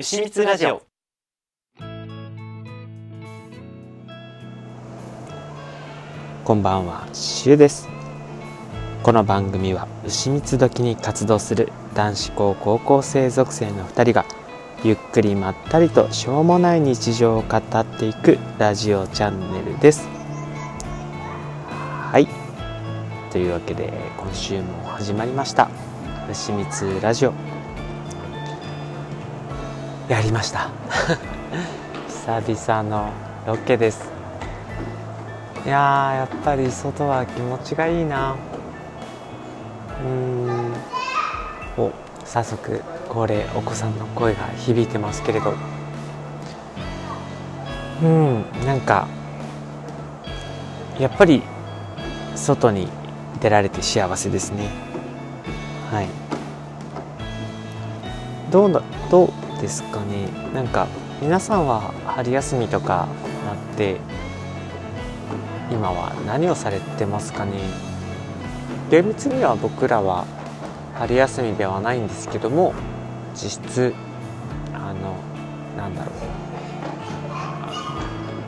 牛蜜ラジオこんばんは、しゅうです。この番組は牛蜜時に活動する男子校高校生属性の2人がゆっくりまったりとしょうもない日常を語っていくラジオチャンネルです。はい。というわけで今週も始まりました牛蜜ラジオやりました。久々のロケです。いやーやっぱり外は気持ちがいいな。うーん。お早速恒例お子さんの声が響いてますけれど。うんなんかやっぱり外に出られて幸せですね。はい。どうだどうですかね。なんか皆さんは春休みとかなって今は何をされてますかね。厳密には僕らは春休みではないんですけども実質あのなんだろう。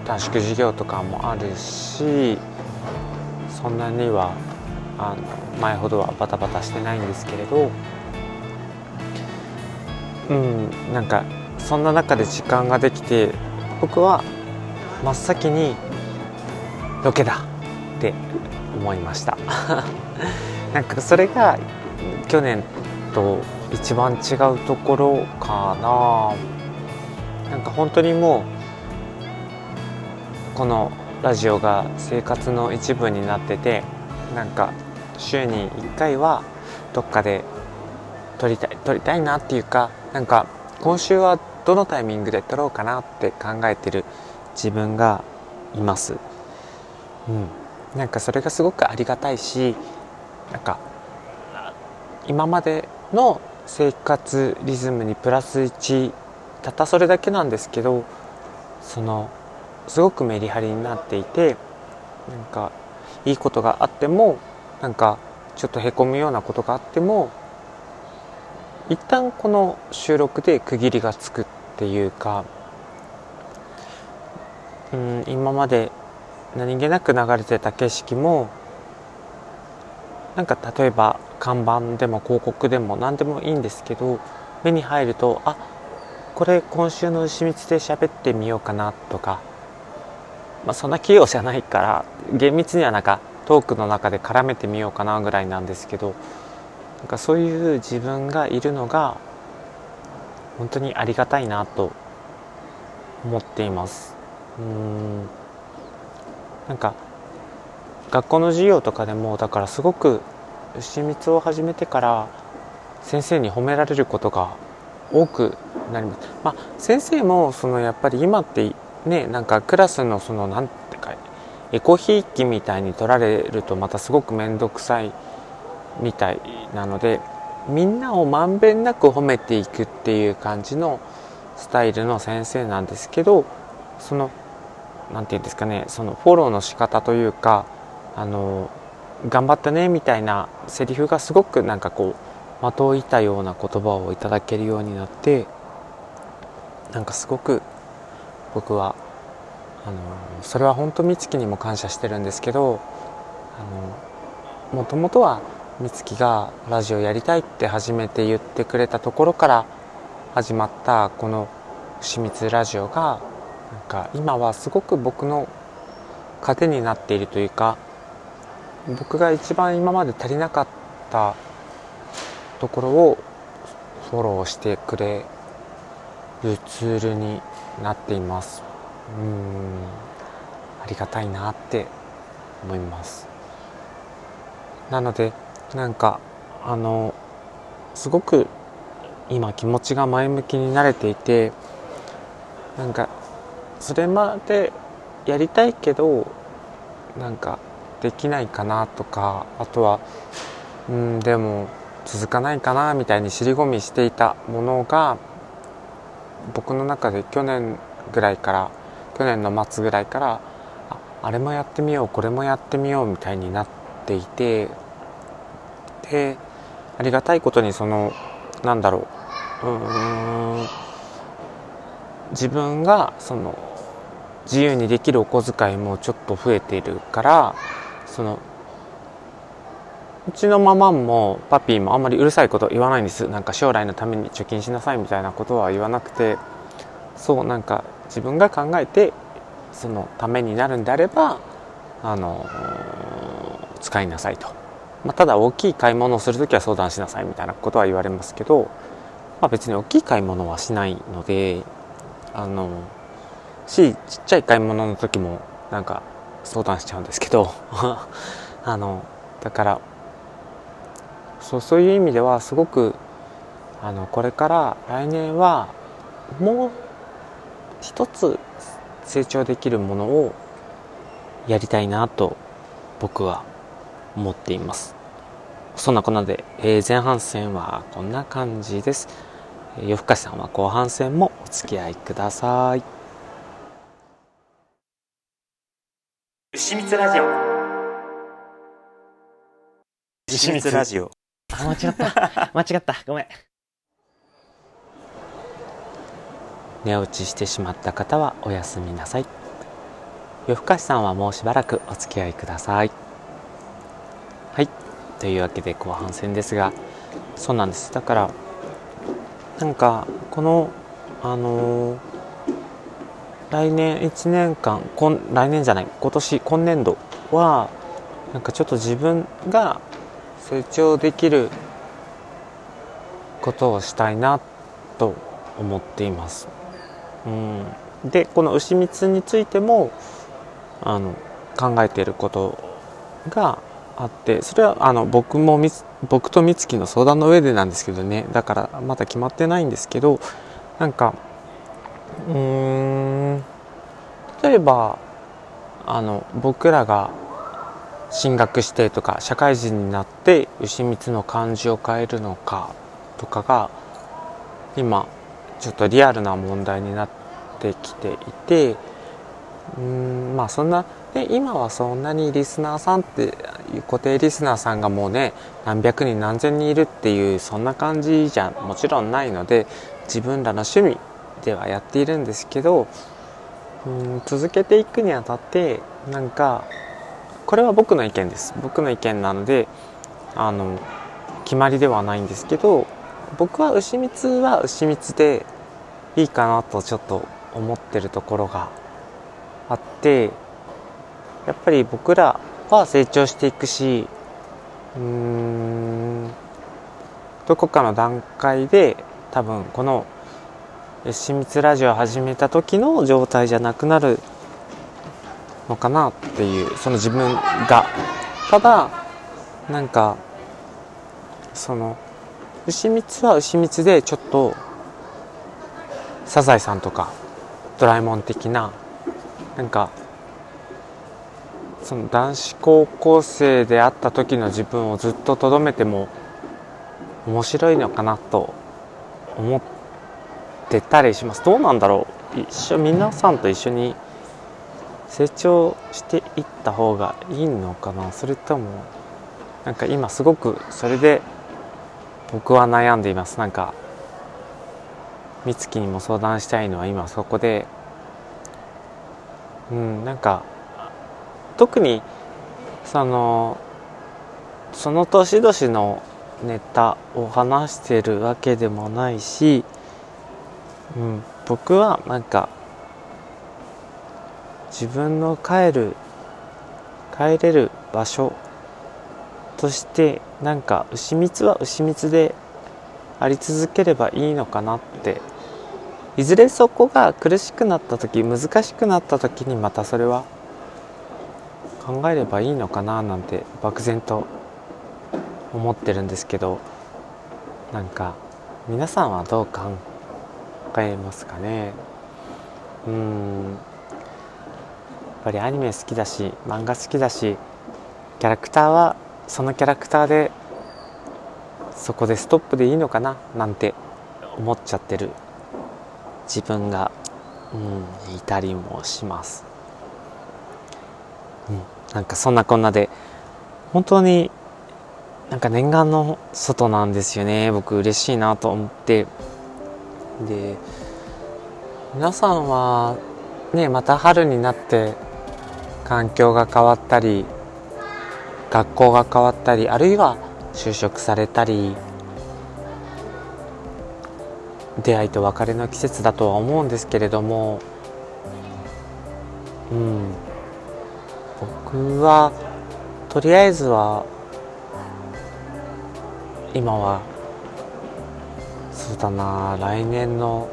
短縮授業とかもあるしそんなにはあの前ほどはバタバタしてないんですけれどうんなんかそんな中で時間ができて僕は真っ先にロケだって思いました。なんかそれが去年と一番違うところかな。なんか本当にもうこのラジオが生活の一部になっててなんか週に1回はどっかで撮りたい撮りたいなっていうかなんか今週はどのタイミングで撮ろうかなって考えてる自分がいます。うん。なんかそれがすごくありがたいしなんか今までの生活リズムにプラス1たったそれだけなんですけどそのすごくメリハリになっていてなんかいいことがあってもなんかちょっとへこむようなことがあっても一旦この収録で区切りがつくっていうかうん今まで何気なく流れてた景色もなんか例えば看板でも広告でも何でもいいんですけど目に入るとあこれ今週の牛蜜で喋ってみようかなとか、まあ、そんな器用じゃないから厳密にはなんかトークの中で絡めてみようかなぐらいなんですけどなんかそういう自分がいるのが本当にありがたいなと思っています。うん。なんか学校の授業とかでもだからすごく牛蜜を始めてから先生に褒められることが多くなります。まあ先生もそのやっぱり今ってねなんかクラスのそのなんていうかエコひいきみたいに取られるとまたすごく面倒くさいみたいなのでみんなをまんべんなく褒めていくっていう感じのスタイルの先生なんですけどその何て言うんですかねそのフォローの仕方というかあの頑張ったねみたいなセリフがすごくなんかこう的を射たような言葉をいただけるようになってなんかすごく僕はあのそれは本当美月にも感謝してるんですけどもともとは美月がラジオやりたいって初めて言ってくれたところから始まったこの「牛蜜ラジオ」がなんか今はすごく僕の糧になっているというか僕が一番今まで足りなかったところをフォローしてくれるツールになっています。うんありがたいなって思います。なのでなんかあのすごく今気持ちが前向きになれていてなんかそれまでやりたいけどなんかできないかなとかあとはうんでも続かないかなみたいに尻込みしていたものが僕の中で去年ぐらいから去年の末ぐらいからああれもやってみようこれもやってみようみたいになっていてありがたいことにそのなんだろう。うん。自分がその自由にできるお小遣いもちょっと増えているからそのうちのママもパピーもあんまりうるさいこと言わないんです。なんか将来のために貯金しなさいみたいなことは言わなくて。そうなんか自分が考えてそのためになるんであればあの使いなさいと、まあ、ただ大きい買い物をする時は相談しなさいみたいなことは言われますけど、まあ、別に大きい買い物はしないのであのしちっちゃい買い物の時もなんか相談しちゃうんですけど あのだからそうそういう意味ではすごくあのこれから来年はもう一つ成長できるものをやりたいなと僕は思っています。そんなこんなで、えー、前半戦はこんな感じです。夜更かしさんは後半戦もお付き合いください。牛蜜ラジオ。牛蜜ラジオ。あ間違った。間違った。ごめん。寝落ちしてしまった方はおやすみなさい。夜更かしさんはもうしばらくお付き合いくださいはい。というわけで後半戦ですがそうなんです。だからなんかこのあのー、来年1年間今来年じゃない今年今年度はなんかちょっと自分が成長できることをしたいなと思っています。うん、でこの牛蜜についてもあの考えていることがあってそれはあの僕も僕と美月の相談の上でなんですけどね。だからまだ決まってないんですけどなんかうーん例えばあの僕らが進学してとか社会人になって牛蜜の漢字を変えるのかとかが今ちょっとリアルな問題になってきていてうんまあそんな、ね、今はそんなにリスナーさんって固定リスナーさんがもうね何百人何千人いるっていうそんな感じじゃもちろんないので自分らの趣味ではやっているんですけどうん続けていくにあたってなんかこれは僕の意見です。僕の意見なのであの決まりではないんですけど僕は牛蜜は牛蜜でいいかなとちょっと思ってるところがあってやっぱり僕らは成長していくしうんどこかの段階で多分この牛蜜ラジオを始めた時の状態じゃなくなるのかなっていうその自分が。ただなんかその牛蜜は牛蜜でちょっとサザエさんとかドラえもん的ななんかその男子高校生であった時の自分をずっととどめても面白いのかなと思ってたりします。どうなんだろう。一緒皆さんと一緒に成長していった方がいいのかな。それともなんか今すごくそれで僕は悩んでいます。なんか美月にも相談したいのは今そこで。うんなんか特にそのその年々のネタを話してるわけでもないし、うん、僕はなんか自分の帰る帰れる場所としてなんか牛蜜は牛蜜であり続ければいいのかなって。いずれそこが苦しくなった時難しくなった時にまたそれは考えればいいのかななんて漠然と思ってるんですけどなんか皆さんはどう考えますかね？うん。やっぱりアニメ好きだし漫画好きだしキャラクターはそのキャラクターでそこでストップでいいのかな？なんて思っちゃってる自分が、うん、いたりもします、うん、なんかそんなこんなで本当になんか念願の外なんですよね。僕嬉しいなと思って。で皆さんはねまた春になって環境が変わったり学校が変わったりあるいは就職されたり出会いと別れの季節だとは思うんですけれども。うん。僕はとりあえずは今はそうだな来年の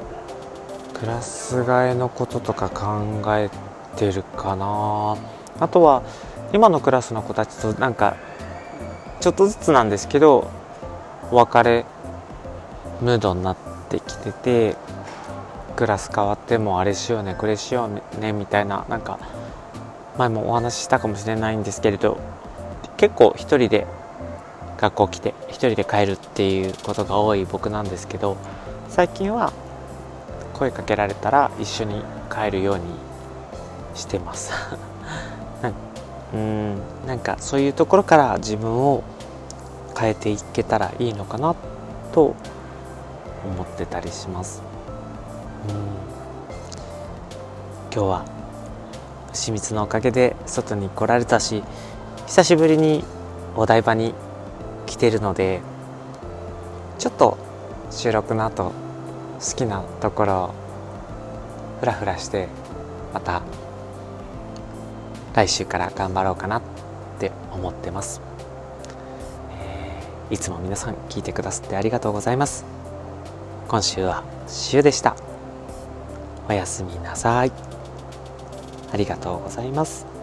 クラス替えのこととか考えてるかな。あとは今のクラスの子たちとなんかちょっとずつなんですけどお別れムードになってきててクラス変わってもあれしようねこれしようねみたいななんか前もお話ししたかもしれないんですけれど結構一人で学校来て一人で帰るっていうことが多い僕なんですけど最近は声かけられたら一緒に帰るようにしてます。うんなんかそういうところから自分を変えていけたらいいのかなと思ってたりします。うん。今日は清水のおかげで外に来られたし久しぶりにお台場に来てるのでちょっと収録の後好きなところをふらふらしてまた来週から頑張ろうかなって思ってます、えーいつも皆さん聞いてくださってありがとうございます。今週はしゅうでした。おやすみなさい。ありがとうございます。